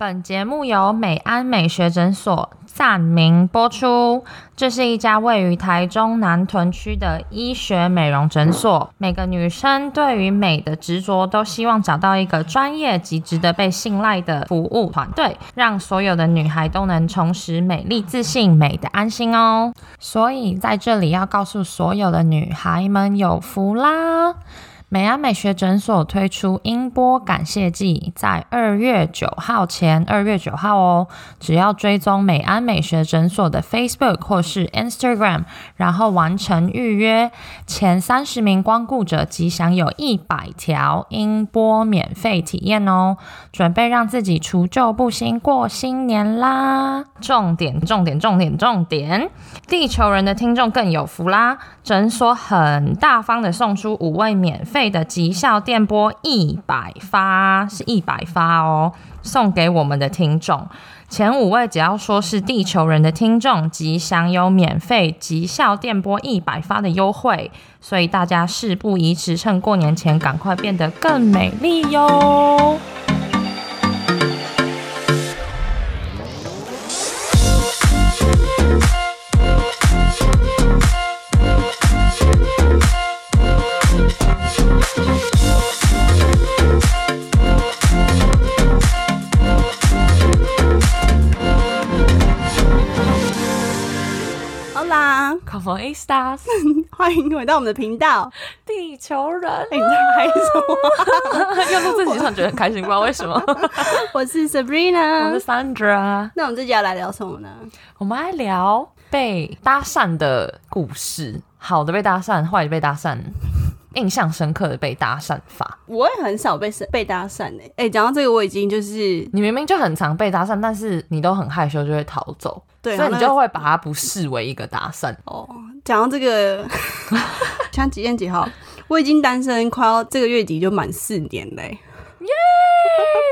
本节目由美安美学诊所赞名播出。这是一家位于台中南屯区的医学美容诊所。每个女生对于美的执着，都希望找到一个专业及值得被信赖的服务团队，让所有的女孩都能重拾美丽、自信、美的安心哦。所以在这里要告诉所有的女孩们，有福啦！美安美学诊所推出音波感谢季，在二月九号前，二月九号哦，只要追踪美安美学诊所的 Facebook 或是 Instagram，然后完成预约，前三十名光顾者即享有一百条音波免费体验哦，准备让自己除旧布新过新年啦！重点，重点，重点，重点，地球人的听众更有福啦！诊所很大方的送出五位免费的极效电波一百发，是一百发哦，送给我们的听众。前五位只要说是地球人的听众，即享有免费极效电波一百发的优惠。所以大家事不宜迟，趁过年前赶快变得更美丽哟！Stars，欢迎回到我们的频道。地球人，哎、你在嗨什么？又录自己，突然觉得很开心，不知道为什么。我是 Sabrina 我是。Sandra，那我们这集要来聊什么呢？我们来聊被搭讪的故事，好的被搭讪，坏的被搭讪，印象深刻的被搭讪法。我也很少被被搭讪诶、哎、讲到这个，我已经就是你明明就很常被搭讪，但是你都很害羞，就会逃走，对，所以你就会把它不视为一个搭讪。哦，讲到这个，像几月几号？我已经单身快要这个月底就满四年嘞、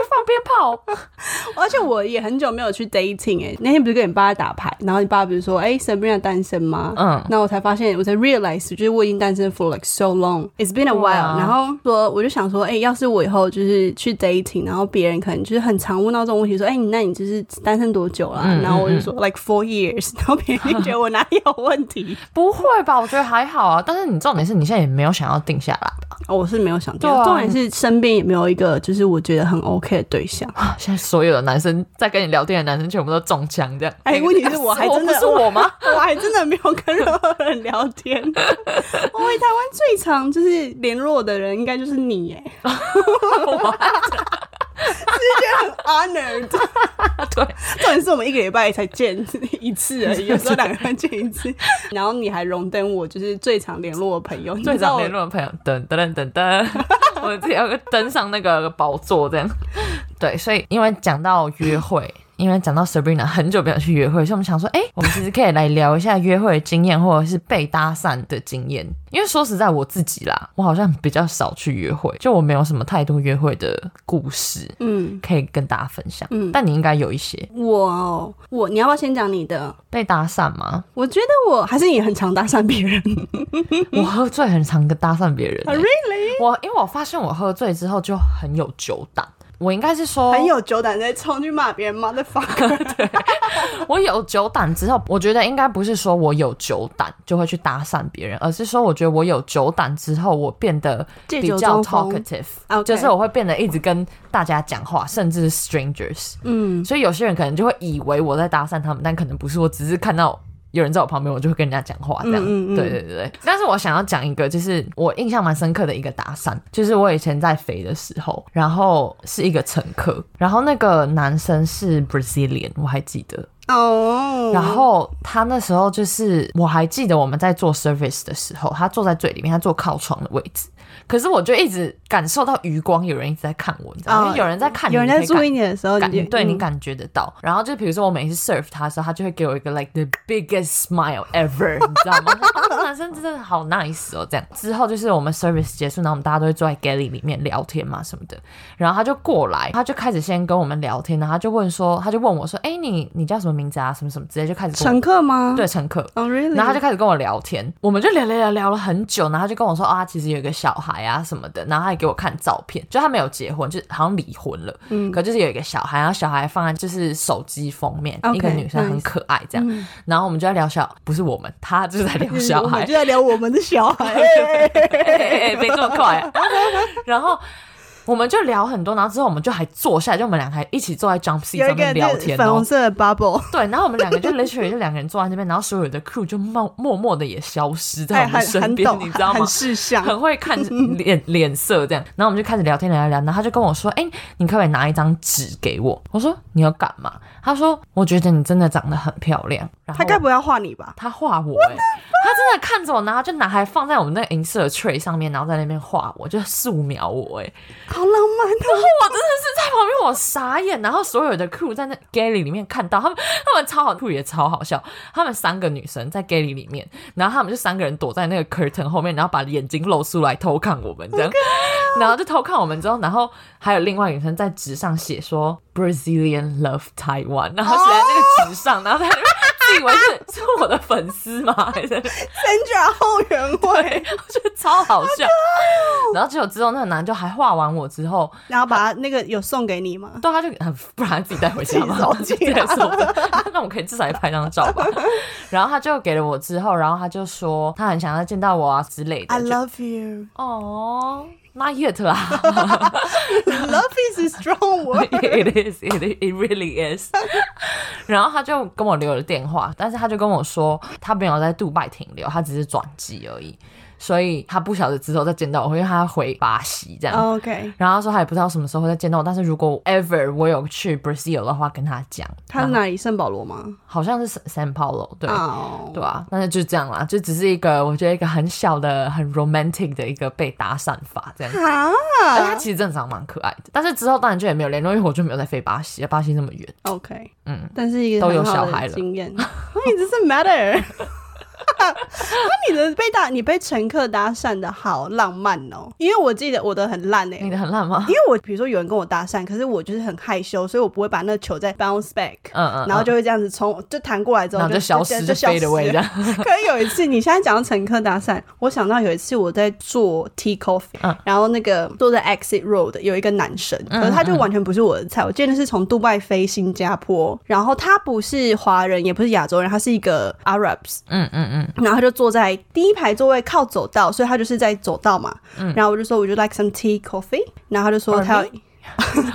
放鞭炮，而且我也很久没有去 dating 哎、那天不是跟你爸打牌，然后你爸不是说哎、Sabrina 单身吗？嗯，那我才发现，我才 realize，就是我已经单身 for like so long，it's been a while。然后说，我就想说，哎、要是我以后就是去 dating，然后别人可能就是很常问到这种问题，说，哎、你那你就是单身多久啦？嗯然后我就说 like four years，然后别人就觉得我哪里有问题？不会吧？我觉得还好啊。但是你重点是你现在也没有想要定下来吧？哦，我是没有想定重点是身边也没有一个就是我觉得很 OK 的对象。现在所有的男生在跟你聊天的男生全部都中枪，这样。哎问题是我还真的不是我吗？我还真的没有跟任何人聊天。我为台湾最常就是联络的人，应该就是你哎，是觉得很 honored。对，重点是我们一个礼拜才见一次而已，有时候两个人见一次。然后你还荣登我就是最常联络的朋友，最常联络。的朋友，噔噔噔噔噔，我自己要登上那个宝座这样。对，所以因为讲到约会，因为讲到 Sabrina 很久没有去约会，所以我们想说，哎、我们其实可以来聊一下约会的经验，或者是被搭讪的经验。因为说实在，我自己啦，我好像比较少去约会，就我没有什么太多约会的故事嗯，可以跟大家分享。嗯但你应该有一些我哦我你要不要先讲你的？被搭讪吗？我觉得我还是也很常搭讪别人。我喝醉很常跟搭讪别人、欸 really？我因为我发现我喝醉之后就很有酒胆，我应该是说很有酒胆在冲去骂别人 motherfucker。我有酒胆之后，我觉得应该不是说我有酒胆就会去搭讪别人，而是说我觉得我有酒胆之后，我变得比较 talkative，就是我会变得一直跟大家讲话，甚至是 strangers。嗯，所以有些人可能就会以为我在搭讪他们，但可能不是，我只是看到。有人在我旁边，我就会跟人家讲话，这样。嗯嗯嗯对对对对。但是我想要讲一个，就是我印象蛮深刻的一个搭讪，就是我以前在肥的时候，然后是一个乘客，然后那个男生是 Brazilian，我还记得。哦，然后他那时候就是，我还记得我们在做 service 的时候，他坐在最里面，他坐靠窗的位置。可是我就一直感受到余光，有人一直在看我，你知道吗？因为有人在看你，有人在注意你的时候，感对你感觉得到。然后就比如说我每次 serve 他的时候，他就会给我一个 like the biggest smile ever，你知道吗？我说啊，这男生真的好 nice 哦。这样之后就是我们 service 结束，然后我们大家都会坐在 galley 里面聊天嘛什么的。然后他就过来，他就开始先跟我们聊天，然后他就问说，他就问我说，哎、你你叫什么名字啊，什么什么之类，就开始乘客吗？对乘客。哦、r e a l l y 然后他就开始跟我聊天，我们就聊聊聊聊了很久，然后他就跟我说啊，其实有一个小孩啊什么的，然后他还给我看照片，就他没有结婚，就好像离婚了，嗯可就是有一个小孩，然后小孩放在就是手机封面一个女生很可爱这样，嗯然后我们就在聊小，不是我们，他就是在聊小孩 就，在聊我们的小孩。哎没这么快、啊。然后我们就聊很多，然后之后我们就还坐下来，就我们两个还一起坐在 jump 个上面聊天喔。粉红色的 bubble，对，然后我们两个就 literally 就两个人坐在那边，然后所有的 crew 就默默默的也消失在哎，我们身边，你知道吗很？识相。很会看 脸脸色这样，然后我们就开始聊天聊聊聊，然后他就跟我说：“哎、你可不可以拿一张纸给我？”我说：“你要干嘛？”他说：“我觉得你真的长得很漂亮。”他该不会要画你吧？他画我哎、他真的看着我，然后就拿还放在我们那个银色的 tray 上面，然后在那边画我，就素描我哎、好浪漫然后！我真的是在旁边我傻眼，然后所有的 crew 在那 galley 里面看到他们，他们超好，crew 也超好笑，他们三个女生在 galley 里面，然后他们就三个人躲在那个 curtain 后面，然后把眼睛露出来偷看我们这样，然后就偷看我们之后，然后还有另外女生在纸上写说 Brazilian love Taiwan，然后写在那个纸上，然后在那边自以为是是我的粉丝吗？还是 Sandra 后援会，我觉得超好笑。然后结果之后那个男就还画完我之后，然后把他那个有送给你吗？对，他就很不然他自己带回家嘛，自己收起来对收着那我可以至少也拍张照吧。然后他就给了我之后，然后他就说他很想要见到我啊之类的。I love you. 哦，not yet 啦 Love is a strong word.，it is it it really is。然后他就跟我留了电话，但是他就跟我说他没有在杜拜停留，他只是转机而已，所以他不晓得之后再见到我，因为他要回巴西这样。OK，然后他说他也不知道什么时候会再见到我，但是如果 ever 我有去 Brazil 的话，跟他讲。他是哪里？圣保罗吗？好像是 San Paulo，对。哦，对啊，但是就这样啦，就只是一个我觉得一个很小的、很 romantic 的一个被搭讪法这样。但他啊其实真的长得蛮可爱的，但是之后当然就也没有联络，因为我就没有再飞巴西，巴西那么远。，OK，嗯，但是一个都有小孩了经验。It doesn't matter。那你的被搭，你被乘客搭讪的好浪漫哦，因为我记得我的很烂哎、你的很烂吗因？为我比如说有人跟我搭讪，可是我就是很害羞，所以我不会把那个球再 bounce back，、嗯嗯，然后就会这样子从，就弹过来之后就消失，就 的位这了。可是有一次，你现在讲到乘客搭讪，我想到有一次我在做 tea coffee，、嗯然后那个坐在 exit road 有一个男生，可是他就完全不是我的菜。我记得是从杜拜飞新加坡，然后他不是华人，也不是亚洲人，他是一个 Arabs，嗯嗯嗯，然后他就坐在第一排座位靠走道，所以他就是在走道嘛。然后我就说，Would you like some tea coffee？然后他就说 Or 他要。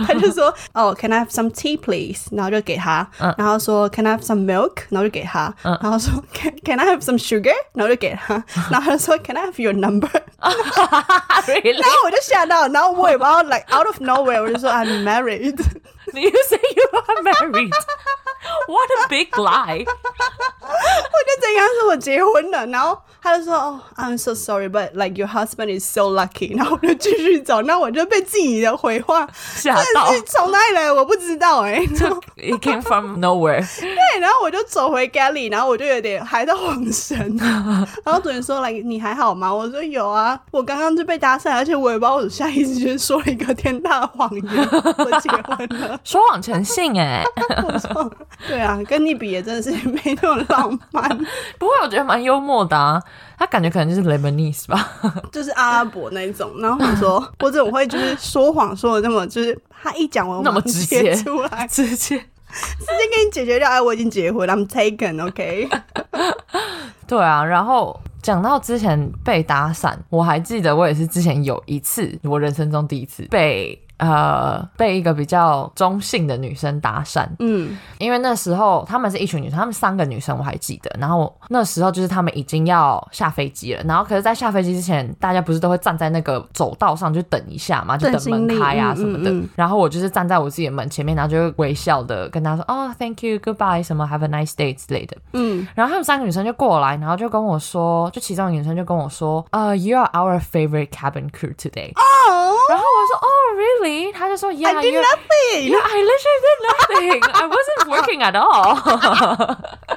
他就说哦、c a n I have some tea, please？然后就给他，然后说，Can I have some milk？然后就给他，然后说，Can Can I have some sugar？然后就给他，然后他就说，Can I have your number？然 really? 后我就吓到，然后我也不知道，like out of nowhere，我就说 I'm married。 You say you are married? What a big lie! 我就真跟他说我结婚了，然后他就说哦、i m so sorry, but like your husband is so lucky。然后我就继续走，那我就被自己的回话吓到从哪里来我不知道哎、然后 It came from nowhere. 对，然后我就走回 galley，然后我就有点还在晃神，然后主人说来你还好吗？我说有啊，我刚刚就被搭讪，而且我也不知道我下意识就说了一个天大的谎言，我结婚了。说谎成性哎、对啊，跟你比也真的是没那么浪漫，不会，我觉得蛮幽默的啊。他感觉可能就是 Lebanese 吧。就是阿拉伯那一种。然后我说 我怎么会就是说谎说的那么就是他一讲完我那么直接出来，直接直接给你解决掉。哎，我已经结婚了，I'm taken，OK、对啊，然后讲到之前被搭讪，我还记得我也是之前有一次，我人生中第一次被呃被一个比较中性的女生搭讪，嗯，因为那时候她们是一群女生，她们三个女生我还记得，然后那时候就是她们已经要下飞机了，然后可是，在下飞机之前，大家不是都会站在那个走道上就等一下嘛，就等门开啊什么的，然后我就是站在我自己的门前面，然后就会微笑的跟她说哦，thank you，goodbye，什么 have a nice day 之类的，嗯，然后他们三个女生就过来，然后就跟我说，就其中一个女生就跟我说，呃、y o u are our favorite cabin crew today。really？他就说，Yeah， I did you're- nothing。 Yeah, I literally did nothing. I wasn't working at all.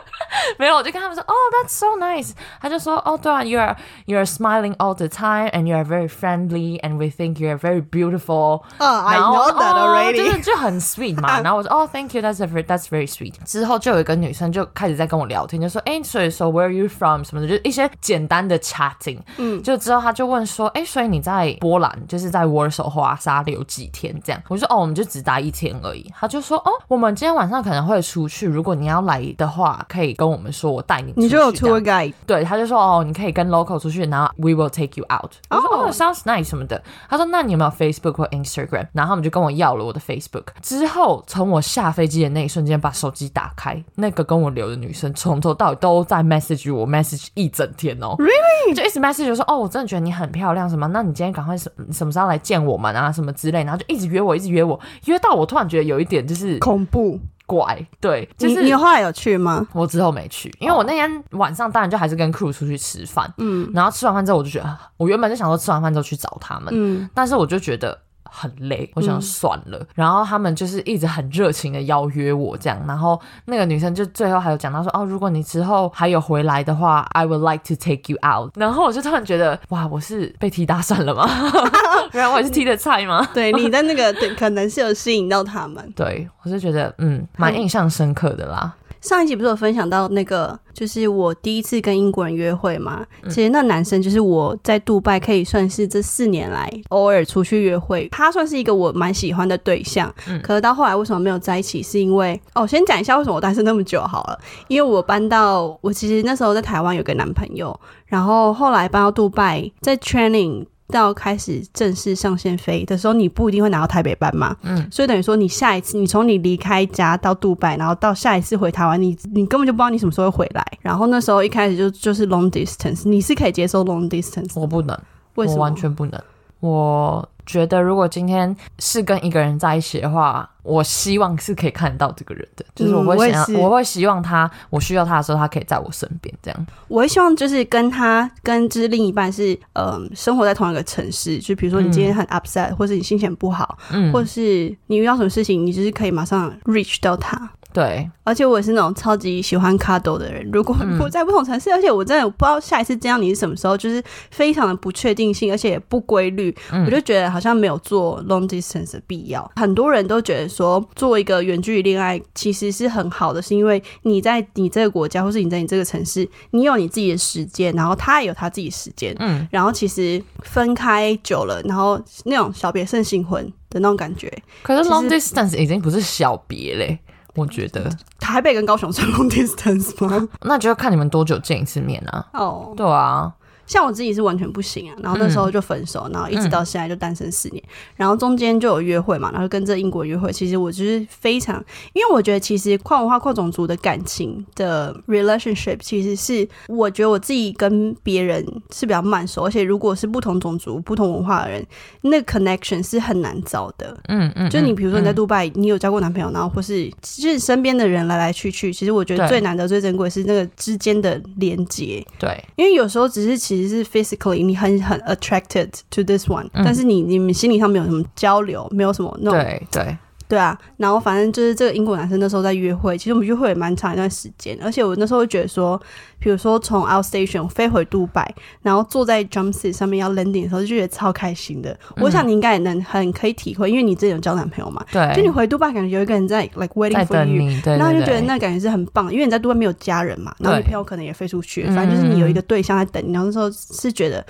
没有，我就跟他们说，哦、oh,，that's so nice。他就说，哦，对啊，you're you're smiling all the time and you're very friendly and we think you're very beautiful。哦、i 然后 know that 哦 already。就是就很 sweet 嘛。然后我说，哦，thank you，that's a very that's very sweet。之后就有一个女生就开始在跟我聊天，就说，哎，所以说 where are you from 什么的，就一些简单的 chatting。嗯，就之后他就问说，哎，所以你在波兰就是在 Warsaw 华沙留几天这样？我就说，哦，我们就只待一天而已。他就说，哦，我们今天晚上可能会出去，如果你要来的话，可以 跟我们说，我带你出去。你就有 tour guide，对，他就说哦，你可以跟 local 出去，然后 we will take you out。我说哦、s o u n d s nice 什么的。他说那你有没有 Facebook 或 Instagram？然后他们就跟我要了我的 Facebook。之后从我下飞机的那一瞬间，把手机打开，那个跟我留的女生从头到尾都在 message 我，message 一整天哦。Really？就一直 message 我说哦，我真的觉得你很漂亮，什么？那你今天赶快什什么时候来见我们啊？什么之类，然后就一直约我，一直约我，约到我突然觉得有一点就是恐怖。怪，对，就是你你后来有去吗？我之后没去，因为我那天晚上当然就还是跟 crew 出去吃饭，嗯，然后吃完饭之后我就觉得，啊我原本就想说吃完饭之后去找他们，嗯，但是我就觉得很累，我想算了。然后他们就是一直很热情的邀约我这样，然后那个女生就最后还有讲到说，哦，如果你之后还有回来的话，I would like to take you out。然后我就突然觉得，哇，我是被踢搭讪了吗？原来我也是踢的菜吗？对，你在那个对，可能是有吸引到他们。对，我是觉得，嗯，蛮印象深刻的啦。上一集不是有分享到那个，就是我第一次跟英国人约会嘛？其实那男生就是我在杜拜可以算是这四年来偶尔出去约会，他算是一个我蛮喜欢的对象。可是到后来为什么没有在一起？是因为哦，先讲一下为什么我单身那么久好了。因为我搬到我其实那时候在台湾有个男朋友，然后后来搬到杜拜，在 training。到开始正式上线飞的时候，你不一定会拿到台北班嘛，嗯，所以等于说你下一次，你从你离开家到杜拜，然后到下一次回台湾，你你根本就不知道你什么时候会回来。然后那时候一开始就就是 long distance，你是可以接受 long distance，我不能，为什么？我完全不能。我觉得如果今天是跟一个人在一起的话，我希望是可以看到这个人的，就是我嗯会想要，我我会希望他，我需要他的时候，他可以在我身边，这样。我会希望就是跟他跟就是另一半是嗯、生活在同一个城市，就比如说你今天很 upset，、或是你心情不好，嗯，或是你遇到什么事情，你就是可以马上 reach 到他。对，而且我也是那种超级喜欢 cuddle 的人。如果嗯我在不同城市，而且我真的不知道下一次见到你是什么时候，就是非常的不确定性，而且也不规律，嗯我就觉得好像没有做 long distance 的必要。很多人都觉得说，做一个远距离恋爱其实是很好的，是因为你在你这个国家，或是你在你这个城市，你有你自己的时间，然后他也有他自己的时间，嗯，然后其实分开久了，然后那种小别胜新婚的那种感觉。可是 long distance 已经不是小别嘞，我觉得，台北跟高雄算 long distance 吗？那就要看你们多久见一次面啊。哦，对啊，像我自己是完全不行啊，然后那时候就分手，然后一直到现在就单身四年，然后中间就有约会嘛，然后跟这英国约会，其实我就是非常，因为我觉得其实跨文化、跨种族的感情的 relationship，其实是我觉得我自己跟别人是比较慢熟，而且如果是不同种族、不同文化的人，那个 connection 是很难找的。嗯嗯，就你比如说你在嗯。杜拜，你有交过男朋友，然后或是就是身边的人来来去去，其实我觉得最难得、最珍贵是那个之间的连接。对，因为有时候只是其实是 physically 你很很 attracted to this one，、嗯但是你你们心理上没有什么交流，没有什么那种对对，对啊。然后反正就是这个英国男生那时候在约会，其实我们约会也蛮长一段时间，而且我那时候会觉得说，比如说从 outstation 飞回杜拜，然后坐在 jump seat 上面要 landing 的时候，就觉得超开心的。我想你应该也能很可以体会，因为你之前有交男朋友嘛，对就你，回杜拜感觉有一个人在 like waiting for you。你，对然后就觉得那感觉是很棒，因为你在杜拜没有家人嘛，然后你朋友可能也飞出去，反正就是你有一个对象在等你。然后那时候是觉得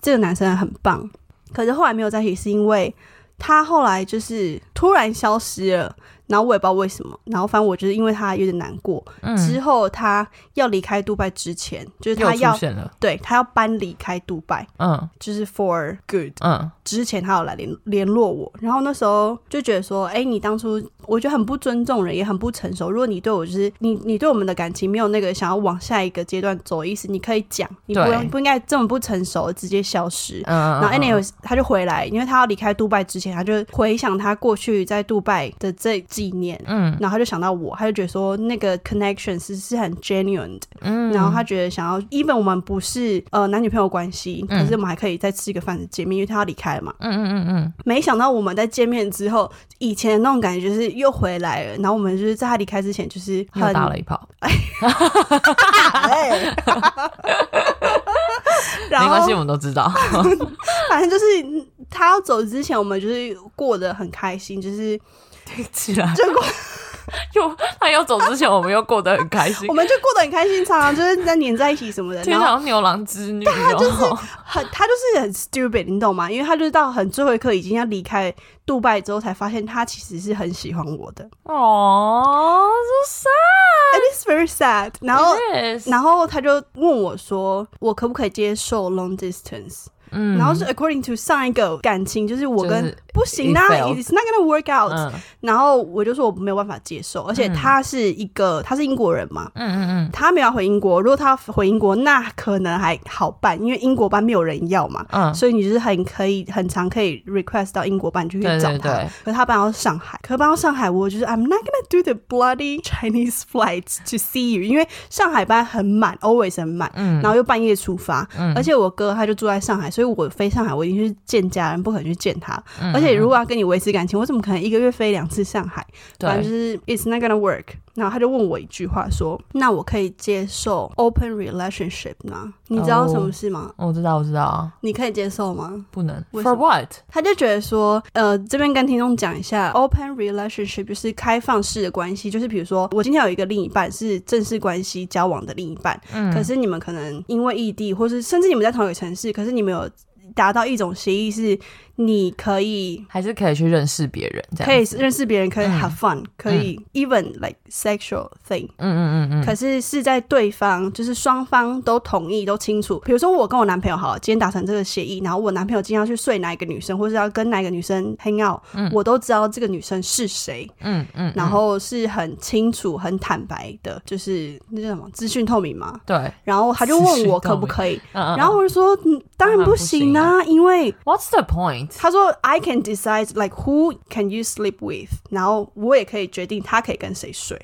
这个男生很棒，可是后来没有在一起，是因为他后来就是突然消失了，然后我也不知道为什么。然后反正我就是因为他有点难过。嗯，之后他要离开杜拜之前，就是他要对他要搬离开杜拜，嗯就是 for good。嗯，之前他有来联联络我，然后那时候就觉得说，哎、你当初我觉得很不尊重人，也很不成熟。如果你对我就是你，你对我们的感情没有那个想要往下一个阶段走的意思，你可以讲，你不用不应该这么不成熟，直接消失。嗯，然后嗯 anyway，他就回来，因为他要离开杜拜之前，他就回想他过去在杜拜的这几年，嗯然后他就想到我，他就觉得说那个 connection 是是很 genuine 的，嗯，然后他觉得想要，even 我们不是呃男女朋友关系，可嗯是我们还可以再吃一个饭见面，因为他要离开了嘛。嗯嗯嗯嗯，没想到我们在见面之后，以前的那种感觉就是又回来了，然后我们就是在他离开之前，就是又很打了一炮，哎然 没关系，我们都知道。反正就是他要走之前，我们就是过得很开心，就是起来，就过 又他要走之前，我们又过得很开心我，们就过得很开心，常常就是在黏在一起什么的。天然后堂牛郎织女他就是，很他就是很 stupid，你懂吗？因为他就是到很最后一刻已经要离开杜拜之后，才发现他其实是很喜欢我的。哦，so sad，it is very sad。然后然后他就问我说，我可不可以接受 long distance？、嗯然后是 according to 上一个感情，就是我跟、就是不行啊 it failed，it's not gonna work out、嗯然后我就说我没有办法接受，而且他是一个他是英国人嘛，嗯嗯嗯他没有要回英国。如果他回英国，那可能还好办，因为英国班没有人要嘛。嗯，所以你就是很可以很常可以 request 到英国班，你就去找他。对对对可是他搬到上海，可是搬到上海，我就是 I'm not gonna do the bloody Chinese flights to see you，因为上海班很满，always 很满，嗯然后又半夜出发，而且我哥他就住在上海，所以我飞上海，我一定是见家人，不可能去见他。嗯而且如果要跟你维持感情，我怎么可能一个月飞两次上海？反正就，是 it's not gonna work。然后他就问我一句话说：“那我可以接受 open relationship 吗？你知道什么事吗？我知道我知道，你可以接受吗？”不能 for what？他就觉得说，呃，这边跟听众讲一下，open relationship 就是开放式的关系，就是比如说我今天有一个另一半是正式关系交往的另一半，嗯可是你们可能因为异地，或是甚至你们在同一个城市，可是你们有达到一种协议，是你可以还是可以去认识别人，可以子认识别人，可以嗯。have fun，、可以 even like sexual thing。嗯嗯嗯嗯，可是是在对方就是双方都同意、都清楚。比如说我跟我男朋友好了，今天达成这个协议，然后我男朋友今天要去睡哪一个女生，或是要跟哪一个女生 hang out，、我都知道这个女生是谁，嗯嗯，然后是很清楚、很坦白的，就是那叫什么资讯透明嘛。对，然后他就问我可不可以，然后我就说，嗯，当然不行啊，因为 What's the point？他说 I can decide like who can you sleep with，然后我也可以决定他可以跟谁睡。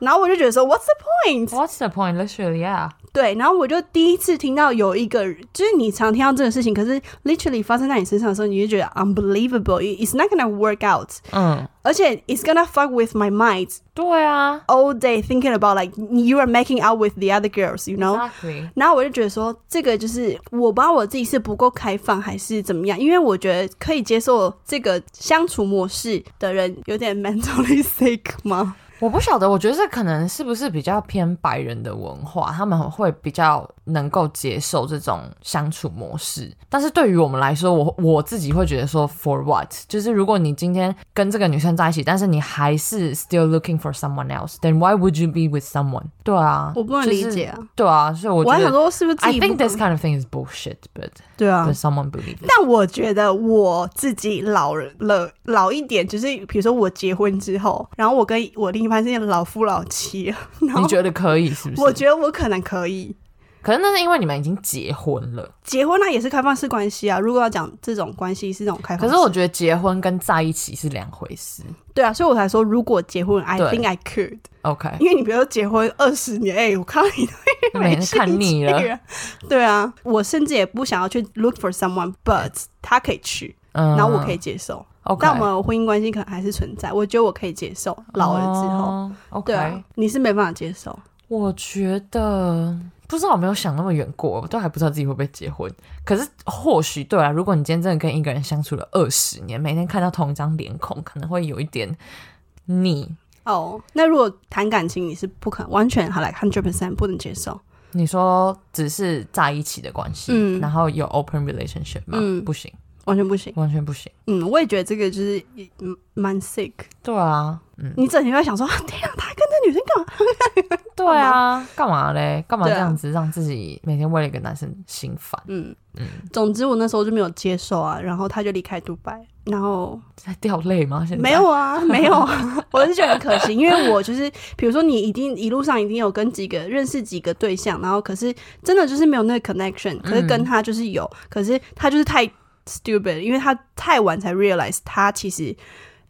然后我就觉得说 What's the point？ What's the point? Literally, yeah. 对，然后我就第一次听到有一个，就是你常听到这个事情，可是 literally 发生在你身上的时候，你就觉得 unbelievable，it's not gonna work out，嗯，而且 it's gonna fuck with my mind 对啊 all day thinking about like you are making out with the other girls，you know。 ，Exactly. 然后我就觉得说，这个就是我不知道我自己是不够开放还是怎么样，因为我觉得可以接受这个相处模式的人有点 mentally sick 吗？ 我不晓得，我觉得这可能是不是比较偏白人的文化，他们会比较能够接受这种相处模式。但是对于我们来说，我我自己会觉得说，for what？就是如果你今天跟这个女生在一起，但是你还是 still looking for someone else，then why would you be with someone？对啊，我不能理解啊。对啊，所以我觉得我还想说，是不是自 I think this kind of thing is bullshit，but 对啊 but，someone believe it。但我觉得我自己老了老一点，就是比如说我结婚之后，然后我跟我另一半是老夫老妻，然后你觉得可以是不是？我觉得我可能可以可是那是因为你们已经结婚了。结婚，那也是开放式关系啊。如果要讲这种关系是那种开放式，可是我觉得结婚跟在一起是两回事。对啊，所以我才说如果结婚，I think I could，OK，因为你比如说结婚二十年，哎、我看到你都每天看腻了。对啊，我甚至也不想要去 look for someone，but 他可以去，嗯然后我可以接受。OK，但我们婚姻关系可能还是存在，我觉得我可以接受。老了之后，哦，OK，对啊，你是没办法接受。我觉得不知道有没有想那么远过，我都还不知道自己会不会结婚。可是或许对啊，如果你今天真的跟一个人相处了二十年，每天看到同一张脸孔，可能会有一点腻。哦，那如果谈感情，你是不可能完全好来 hundred percent 不能接受。你说只是在一起的关系，嗯然后有 open relationship 吗？嗯不行，完全不行。完全不行。嗯，我也觉得这个就是嗯蛮 sick。对啊，嗯，你整天在想说，啊 天啊，他跟这女生干嘛？对啊，干嘛嘞？干嘛这样子让自己每天为了一个男生心烦？嗯嗯总之我那时候就没有接受啊，然后他就离开杜拜，然后在掉泪吗？现在没有啊，没有啊，我是觉得很可惜，因为我就是，比如说你一定一路上一定有跟几个认识几个对象，然后可是真的就是没有那个 connection，可是跟他就是有，可是他就是太 stupid，因为他太晚才 realize 他其实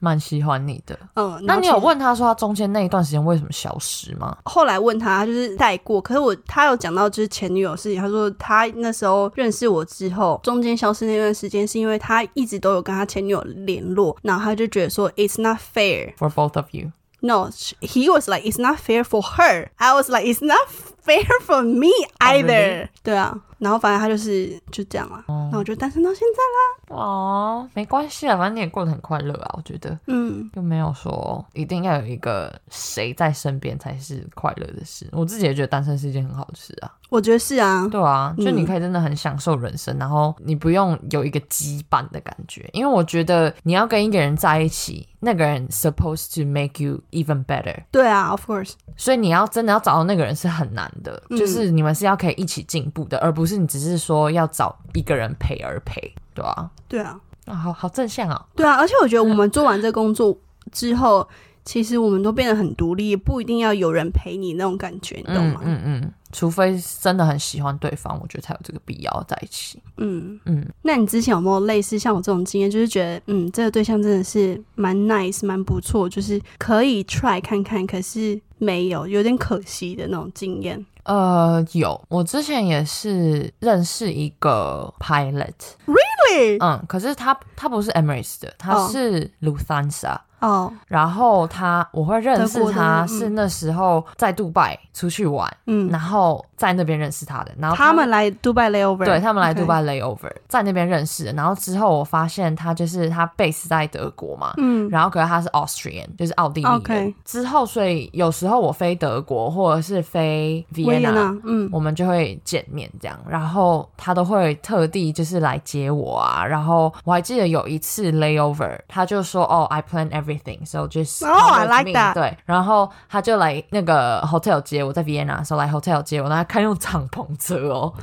蛮喜欢你的。嗯，那你有问他说他中间那一段时间为什么消失吗？后来问他，他就是带过，可是我他有讲到就是前女友的事情，他说他那时候认识我之后，中间消失那段时间是因为他一直都有跟他前女友联络，然后他就觉得说 it's not fair。For both of you，No, sh- he was like it's not fair for her. I was like it's not fair for me either. 对啊，然后反正他就是就这样啊，那我就单身到现在啦。哦，没关系啊，反正你也过得很快乐啊，我觉得嗯，又没有说一定要有一个谁在身边才是快乐的事。我自己也觉得单身是一件很好的事啊，我觉得是啊。对啊，就你嗯可以真的很享受人生，然后你不用有一个羁绊的感觉，因为我觉得你要跟一个人在一起，那个人 supposed to make you even better。对啊，of course。所以你要真的要找到那个人是很难的，嗯就是你们是要可以一起进步的，而不是你只是说要找一个人陪而陪，对吧、对啊，啊？好好正向啊！对啊，而且我觉得我们做完这工作之后，其实我们都变得很独立，不一定要有人陪你那种感觉，你懂嗯吗？嗯嗯，除非真的很喜欢对方，我觉得才有这个必要在一起。嗯嗯，那你之前有没有类似像我这种经验，就是觉得嗯，这个对象真的是蛮 nice、蛮不错，就是可以 try 看看，可是没有，有点可惜的那种经验。呃，有，我之前也是认识一个 pilot，really，，嗯，可是他他不是 Emirates 的，他哦是 Lufthansa，、哦，然后他我会认识他是那时候在杜拜出去玩，嗯，然后在那边认识他的，然后他们来杜拜 layover，对他们来杜拜 layover，在那边认识的，然后之后我发现他就是他 base 在德国嘛，嗯，然后可是他是 Austrian，就是奥地利之后，所以有时候我飞德国或者是飞维也 Vienna，纳，嗯，我们就会见面这样，然后他都会特地就是来接我啊。然后我还记得有一次 layover，他就说哦，I plan everything，so just Oh, I like me that 对，然后他就来那个 hotel 接我，在 Vienna 的时候来 hotel 接我，然后他开用敞篷车哦，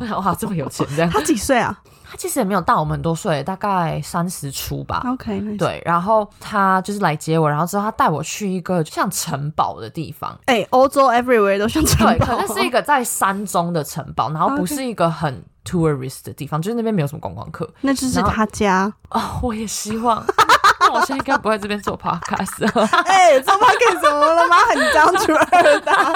哇，这么有钱这样。他几岁啊他其实也没有大我们很多岁，大概三十出吧。？OK，那对，然后他就是来接我，然后之后他带我去一个像城堡的地方，哎，欧洲 everywhere 都像城对，堡，可能是一个在山中的城堡，然后不是一个很 tourist 的地方，就是那边没有什么观光客。那就是他家。哦，我也希望，那我现在应该不会这边做 podcast 了。哎，做 p o d 什么了吗？很 down to earth 的啊，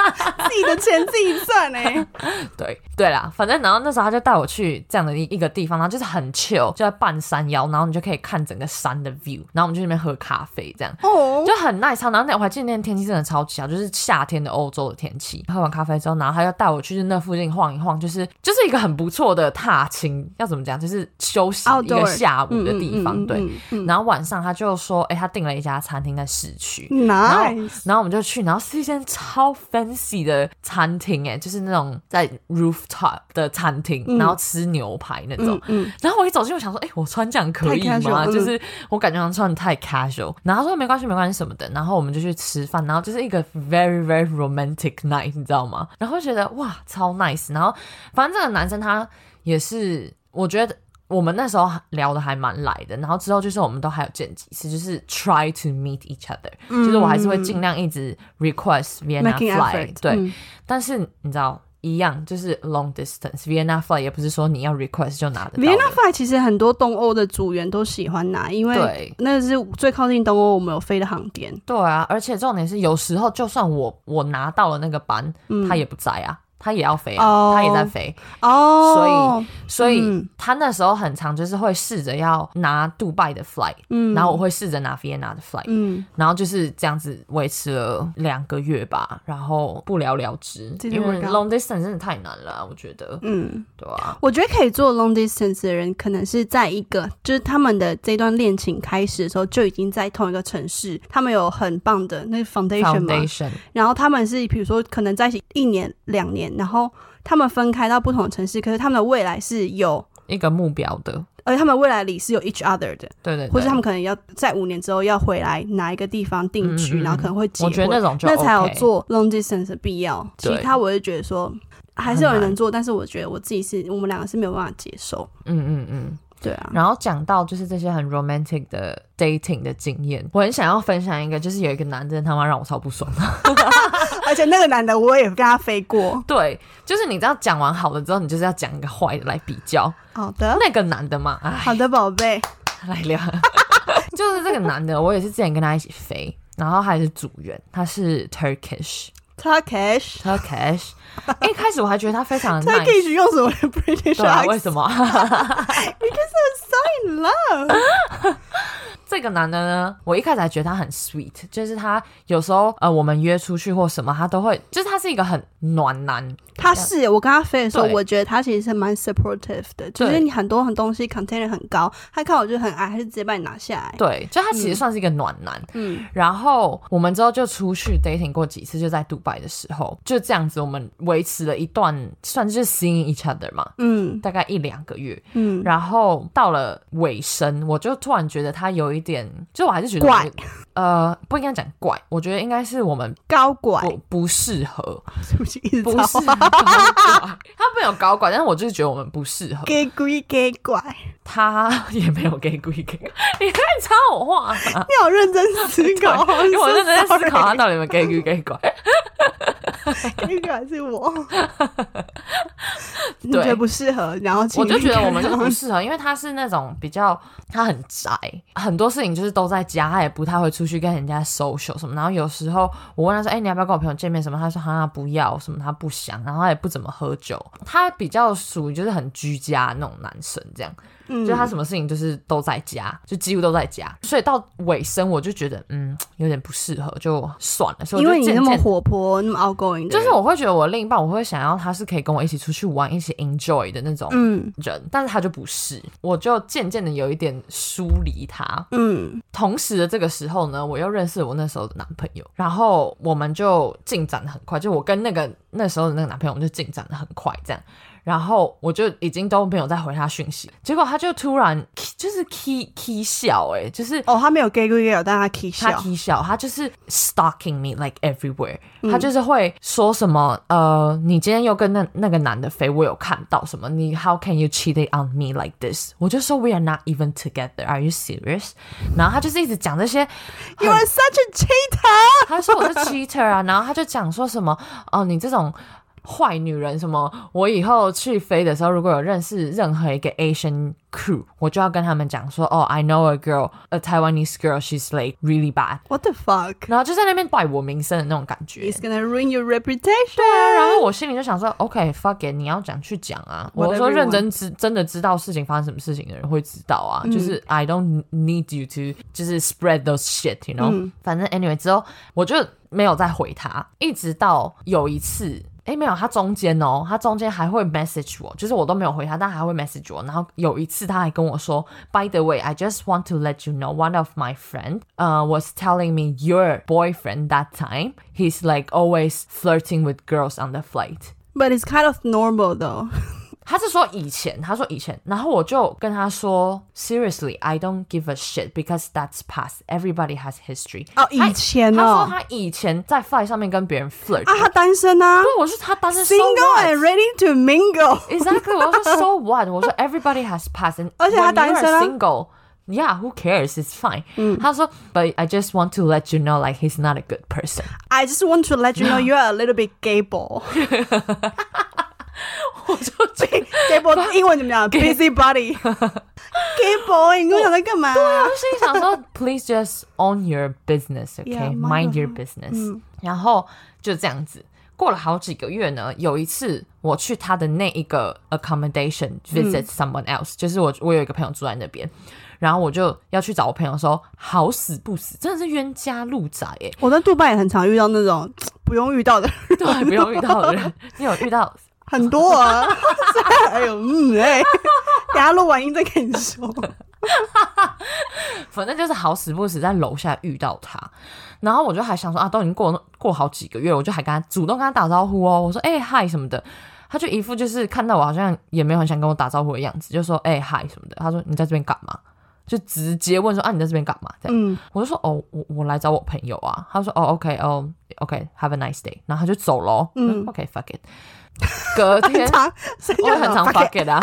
自己的钱自己赚哎。对对啦，反正然后那时候他就带我去这样的一一个地方，然后就是很 chill，就在半山腰，然后你就可以看整个山的 view，然后我们就去那边喝咖啡这样。哦，就很 nice，然后那我还记得那天天气真的超级好，就是夏天的欧洲的天气。喝完咖啡之后，然后他要带我去那附近晃一晃，就是就是一个很不错的踏青，要怎么讲，就是休息一个下午的地方。对，嗯然后晚上他就说，哎、他订了一家餐厅在市区。嗯，nice，然后我们就去，然后是一间超 fancy 的餐厅，哎，就是那种在 rooftop 的餐厅，然后吃牛排那种。嗯嗯，然后我一走进，我想说，哎、我穿这样可以吗就是我感觉好像穿的太 casual。然后他说没关系，没关系什么的。然后我们就去吃饭，然后就是一个 very very romantic night，你知道吗？然后就觉得哇，超 nice。然后反正这个男生他也是，我觉得。我们那时候聊的还蛮来的，然后之后就是我们都还有见几次，就是 try to meet each other，、就是我还是会尽量一直 request Vienna fly，effort，对，嗯。但是你知道一样，就是 long distance Vienna fly 也不是说你要 request 就拿得到的。Vienna Fly 其实很多东欧的组员都喜欢拿，因为对。那是最靠近东欧我们有飞的航点。对啊，而且重点是有时候就算我我拿到了那个班，他也不在啊，他也要飞他也在飞，哦，所以所以嗯他那时候很长就是会试着要拿杜拜的 flight，、嗯。然后我会试着拿 Vienna 的 flight，、嗯，然后就是这样子维持了两个月吧，然后不了了之，因为 long distance 真的太难了啊，我觉得，嗯，对啊，我觉得可以做 long distance 的人，可能是在一个就是他们的这段恋情开始的时候就已经在同一个城市，他们有很棒的那个 foundation 嘛，foundation，然后他们是比如说可能在一起一年两年，然后他们分开到不同的城市，可是他们的未来是有，一个目标的，而且他们未来里是有 each other 的，对对对，或者他们可能要在五年之后要回来哪一个地方定居，嗯嗯嗯然后可能会结我婚，觉得那种就那才有做 long distance 的必要。其他我就觉得说，还是有人能做，但是我觉得我自己是我们两个是没有办法接受。嗯嗯嗯。对啊，然后讲到就是这些很 romantic 的 dating 的经验，我很想要分享一个，就是有一个男的他妈让我超不爽的。而且那个男的我也跟他飞过。对，就是你知道讲完好的之后，你就是要讲一个坏的来比较。好的，那个男的嘛，哎，好的，宝贝，来聊，就是这个男的，我也是之前跟他一起飞，然后他也是组员，他是 Turkish Turkish Turkish。一开始我还觉得他非常 的 nice，Turkish 用什么 British 对啊，为？什么？Because I'm so in love。这个男的呢，我一开始还觉得他很 sweet，就是他有时候呃，我们约出去或什么，他都会，就是他是一个很暖男，他是我跟他飞的时候，我觉得他其实是蛮 supportive 的，就是你很多很东西 container 很高，他看我就很矮，他就直接把你拿下来。对，就他其实算是一个暖男。嗯，然后我们之后就出去 dating 过几次，就在杜拜的时候，就这样子，我们维持了一段算是 seeing each other 嘛，嗯。大概一两个月。嗯，然后到了尾声，我就突然觉得他有一点，就我还是觉得怪。有，呃，不应该讲怪，我觉得应该是我们高拐，不不适合，对 不是高拐，他没有高怪，但是我就是觉得我们不适合。给鬼给拐，他也没有给鬼给，你可以插我话吗？你好认真思考，我认真在思考他到底有没有给鬼给拐。给拐是我，你对觉得不适合，然后我就觉得我们就就不适合，因为他是那种比较，他很宅，很多事情就是都在家，他也不太会出去跟人家 social 什么。然后有时候我问他说：“哎、你要不要跟我朋友见面？”什么，他说：“哈不要什么，他不想。”然后他也不怎么喝酒，他比较属于就是很居家那种男生，这样，嗯就他什么事情就是都在家，就几乎都在家。所以到尾声我就觉得，嗯，有点不适合，就算了。所以因为你那么活泼，那么 outgoing，就是我会觉得我另一半，我会想要他是可以跟我一起出去玩，一起 enjoy 的那种嗯人，但是他就不是，我就渐渐的有一点疏离他。嗯同时的这个时候呢，我又认识我那时候的男朋友，然后我们就进展的很快，就我跟那个那时候的那个男朋友，我们就进展的很快，这样。然后我就已经都没有再回他讯息，结果他就突然就是 key key 笑、欸，就是哦，他没有给鬼给有，但他 k 笑他笑，T 笑，他就是 stalking me like everywhere，、他嗯就是会说什么呃，你今天又跟那那个男的飞，我有看到什么，你 how can you cheat on me like this？我就说 we are not even together，are you serious？然后他就是一直讲这些，You are such a cheater！他说我是 cheater 啊，然后他就讲说什么哦，你这种。坏女人什么？我以后去飞的时候，如果有认识任何一个 Asian crew，我就要跟他们讲说，哦，I know a girl, a Taiwanese girl, she's like really bad。What the fuck？然后就在那边败我名声的那种感觉。It's gonna ruin your reputation。对啊，然后我心里就想说，OK，fuck、it，你要讲去讲啊。我说认真知真的知道事情发生什么事情的人会知道啊，就是 I don't need you to 就是 spread those shit，you know、反正 anyway 之后我就没有再回他，一直到有一次。诶，没有，他中间哦，他中间还会 message 我，就是我都没有回他，但还会 message 我。然后有一次他还跟我说，By the way, I just want to let you know one of my friend, uh, was telling me your boyfriend that time he's like always flirting with girls on the flight. But it's kind of normal though。 他是说以前，他说以前，然后我就跟他说，Seriously, I don't give a shit because that's past. Everybody has history. 哦，以前他说哦，他以前在 fly 上面跟别人 flirt，、啊，他单身啊对，我说他当时 ，single and ready to mingle。 Exactly，我说 so what？我说 everybody has passed，and 而且他 when 单身 you're 啊 single。Yeah, who cares? It's fine. 他说，But I just want to let you know, like he's not a good person. I just want to let you know you are a little bit gay boy。 我就 gay boy 英文怎么讲？busy body。gay boy，你跟我讲在干嘛？对啊心里想说，Please just own your business, okay? Yeah, mind mind your business. 然后就这样子，过了好几个月呢。有一次我去他的那一个 accommodation visit someone else，、就是我我有一个朋友住在那边。然后我就要去找我朋友的时候，好死不死，真的是冤家路窄哎、我在杜拜也很常遇到那种 不用遇到的人，对，不用遇到的人，你有遇到很多啊。哎呦，嗯哎，等下录完音再跟你说。反正就是好死不死在楼下遇到他，然后我就还想说啊，都已经过过好几个月，我就还跟他主动跟他打招呼哦，我说哎嗨、什么的，他就一副就是看到我好像也没有很想跟我打招呼的样子，就说哎嗨、什么的，他说你在这边干嘛？就直接问说啊你在这边干嘛？这样，嗯，我就说哦我我来找我朋友啊，他说哦 OK 哦 OK，have a nice day，然后他就走喽，嗯。OK fuck it，隔天我也很常 fuck it 啊。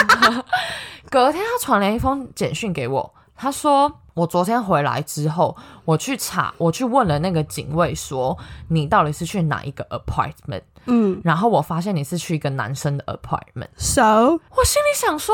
隔天他传了一封简讯给我，他说我昨天回来之后，我去查，我去问了那个警卫说你到底是去哪一个 apartment，嗯然后我发现你是去一个男生的 apartment，，so 我心里想说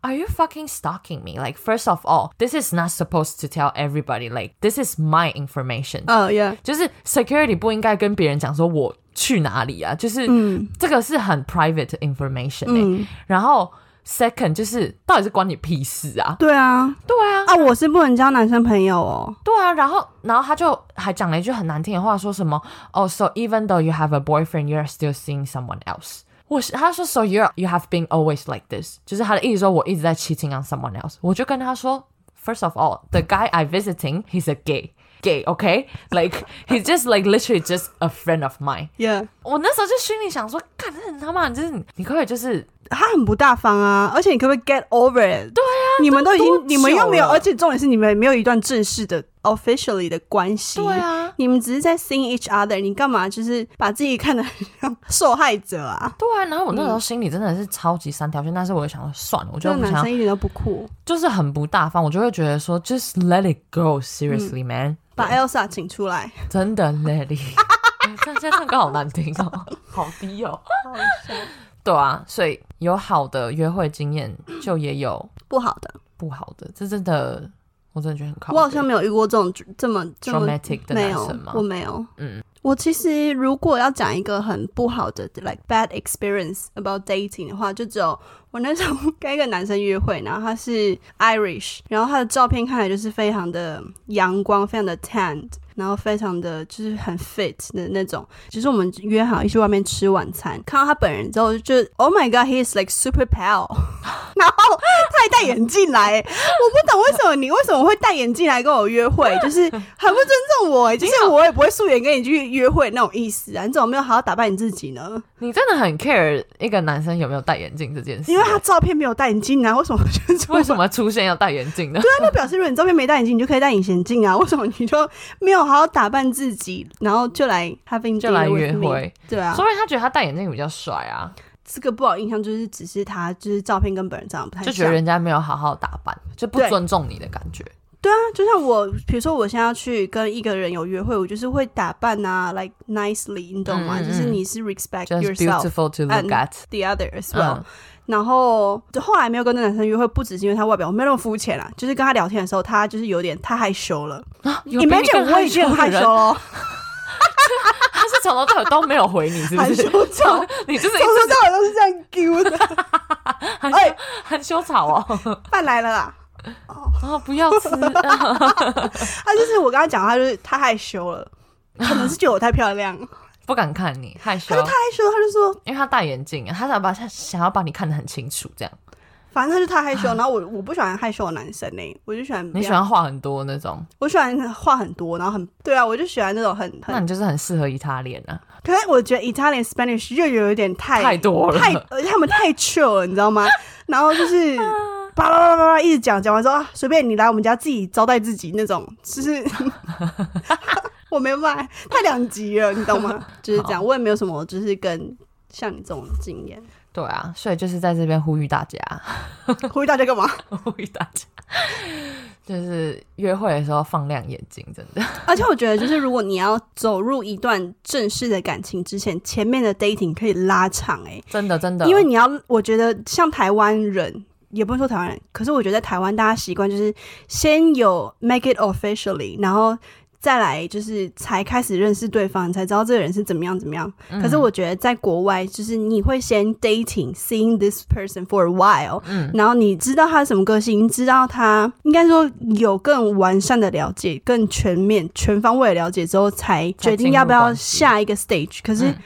Are you fucking stalking me? Like, first of all, this is not supposed to tell everybody. Like, this is my information. Oh，yeah，就是 security 不应该跟别人讲说我去哪里啊，就是、嗯这个是很 private information 欸、嗯，然后 second 就是到底是关你屁事啊？对啊，对啊，啊，我是不能交男生朋友哦。对啊，然后然后他就还讲了一句很难听的话，说什么哦、s o even though you have a boyfriend, you are still seeing someone else。我是他说，so you are, you have been always like this，就是他的意思说我一直在 cheating on someone else。我就跟他说，first of all, the guy I visiting, he's a gay. Gay, okay? Like he's just like literally just a friend of mine. Yeah，我那时候就心里想说，干，这人他妈就是你可不可以就是他很不大方啊，而且你可不可以 get over it？对啊，你们都已经，你们又没有，而且重点是你们没有一段正式的 officially 的关系。对啊，你们只是在 seeing each other，你干嘛就是把自己看得很像受害者啊？对啊，然后我那时候心里真的是超级三条线，但是我就想说算了，我这个就不想男生一点都不酷。就是很不大方，我就会觉得说，just let it go seriously,、man。把 Elsa 请出来，真的 let it，这现在唱歌好难听哦，好低哦。好笑。对啊，所以有好的约会经验，就也有不好的，不好的，这真的我真的觉得很靠北。我好像没有遇过这种这么这么 Traumatic 的没有男生吗，我没有。嗯，我其实如果要讲一个很不好的 like bad experience about dating 的话，就只有我那时候跟一个男生约会，然后他是 Irish，然后他的照片看起来就是非常的阳光，非常的 tanned。然后非常的就是很 fit 的那种，其实我们约好一起去外面吃晚餐，看到他本人之后，就 Oh my God，he is like super pale，然后他还戴眼镜来，我不懂为什么你为什么会戴眼镜来跟我约会，就是很不尊重我，就是我也不会素颜跟你去约会那种意思啊，你怎么没有好好打扮你自己呢？你真的很 care 一个男生有没有戴眼镜这件事，因为他照片没有戴眼镜啊，为什么为什么出现要戴眼镜呢？对啊，那表示如果你照片没戴眼镜，你就可以戴隐形镜啊。为什么你就没有好好打扮自己，然后就来 having 就来约会，对啊，所以他觉得他戴眼镜比较帅啊，这个不好印象就是只是他就是照片跟本人长得不太像。就觉得人家没有好好打扮，就不尊重你的感觉。对啊，就像我，比如说我现在要去跟一个人有约会，我就是会打扮啊，like nicely，你懂吗？嗯嗯嗯就是你是 respect yourself beautiful to look and at。the other as well、嗯然后就后来没有跟那男生约会，不只是因为他外表，我没有那么肤浅啦，就是跟他聊天的时候，他就是有点太害羞了。啊，你更我已经很害，羞了，他是从头到尾都没有回你，是不害是？羞草，你就是一从头到尾都是这样丢的。很羞草哦。饭来了啦，啊，不要吃，他 就是我跟他讲，他就是太害羞了，可能是觉得我太漂亮，不敢看你，害羞他就，太害羞，他就说，因为他戴眼镜，他想把他想要把你看得很清楚，这样。反正他就太害羞，然后我我不喜欢害羞的男生呢、我就喜欢你喜欢话很多那种，我喜欢话很多，然后很对啊，我就喜欢那种很很。那你就是很适合意大利啊，可是我觉得 Italian Spanish 又有一点太太多了太，而且他们太 chill 了，你知道吗？然后就是叭叭叭叭叭一直讲，讲完之后啊，随便你来我们家自己招待自己那种，就是 我没有办法，太两极了，你懂吗？就是这样，我也没有什么，就是跟像你这种经验。对啊，所以就是在这边呼吁大家，呼吁大家干嘛？呼吁大家，就是约会的时候放亮眼睛，真的。而且我觉得，就是如果你要走入一段正式的感情之前，前面的 dating 可以拉长哎、真的真的，因为你要，我觉得像台湾人，也不是说台湾人，可是我觉得在台湾大家习惯就是先有 make it officially，然后再来就是才开始认识对方，你才知道这个人是怎么样怎么样。嗯。可是我觉得在国外，就是你会先 dating，seeing this person for a while，嗯。然后你知道他是什么个性，你知道他应该说有更完善的了解、更全面、全方位的了解之后，才决定要不要下一个 stage。可是嗯。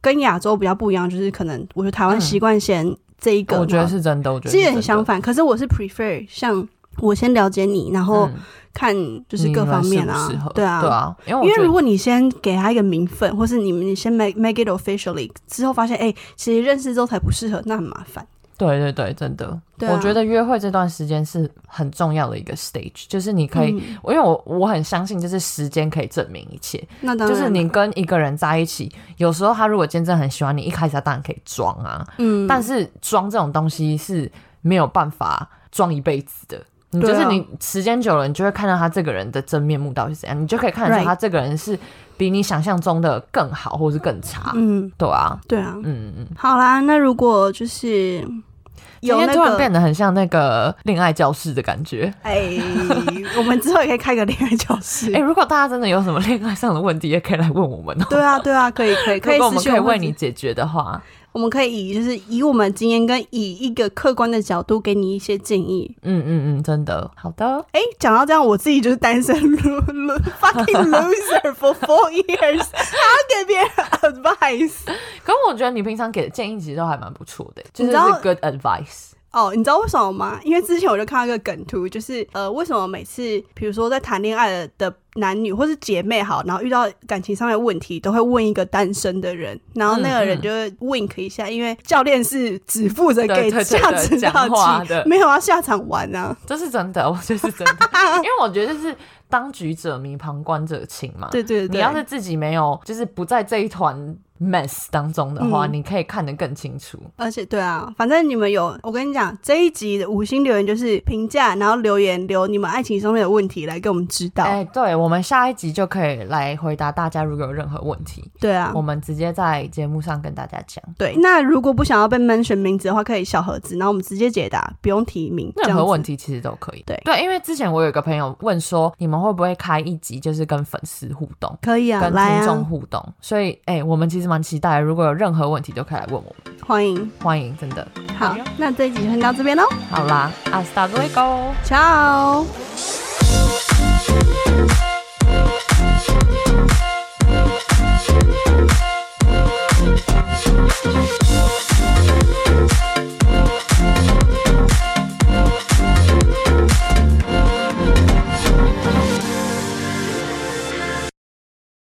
跟亚洲比较不一样，就是可能我觉得台湾习惯先这一个，我觉得是真的，我觉得其实是真的。很相反。可是我是 prefer 像我先了解你，然后嗯看就是各方面啊对啊，对。啊，因为我觉得因为如果你先给他一个名分，或是你们你先 make make it officially 之后发现，哎、其实认识之后才不适合，那很麻烦。对对对，真的，对啊。我觉得约会这段时间是很重要的一个 stage，就是你可以，嗯。因为我我很相信，就是时间可以证明一切。那当然，就是你跟一个人在一起，有时候他如果真正很喜欢你，一开始他当然可以装啊，嗯，但是装这种东西是没有办法装一辈子的。你就是你时间久了，你就会看到他这个人的真面目到底是怎样，你就可以看得出他这个人是比你想象中的更好，或是更差。嗯，对啊，对啊。嗯嗯好啦，那如果就是今有那天突然变得很像那个恋爱教室的感觉。哎，我们之后也可以开个恋爱教室 哎、。如果大家真的有什么恋爱上的问题，也可以来问我们哦。对啊，对啊，可以，可以，可以如果我们可以为你解决的话，我们可以以就是以我们经验跟以一个客观的角度给你一些建议。嗯嗯嗯，真的好的。哎，讲到这样，我自己就是单身 lo- lo- fucking loser for four years，还要给别人 advice。可我觉得你平常给的建议其实都还蛮不错的，就是 good advice。哦，你知道为什么吗？因为之前我就看到一个梗图，就是呃，为什么每次比如说在谈恋爱的的男女或是姐妹好，然后遇到感情上面的问题，都会问一个单身的人，然后那个人就会 wink 一下，因为教练是只负责给对对对下指对讲导棋话的，没有要下场玩啊。这是真的，我觉得是真的，因为我觉得就是当局者迷，旁观者清嘛。对对对，你要是自己没有，就是不在这一团 mess 当中的话，嗯你可以看得更清楚。而且对啊，反正你们有，我跟你讲，这一集的五星留言就是评价，然后留言留你们爱情上面的问题来给我们知道。哎、对，我们下一集就可以来回答大家如果有任何问题，对啊我，们直接在节目上跟大家讲。对。那如果不想要被 mention 名字的话，可以小盒子，然后我们直接解答，不用提名。任何问题其实都可以。对对，因为之前我有一个朋友问说，你们会不会开一集就是跟粉丝互动？可以啊，跟听众啊，互动，所以哎、我们其实蛮期待，如果有任何问题都可以来问我们。欢迎，欢迎，真的。好，那这一集就先到这边喽。好啦，阿斯达各位 c i a o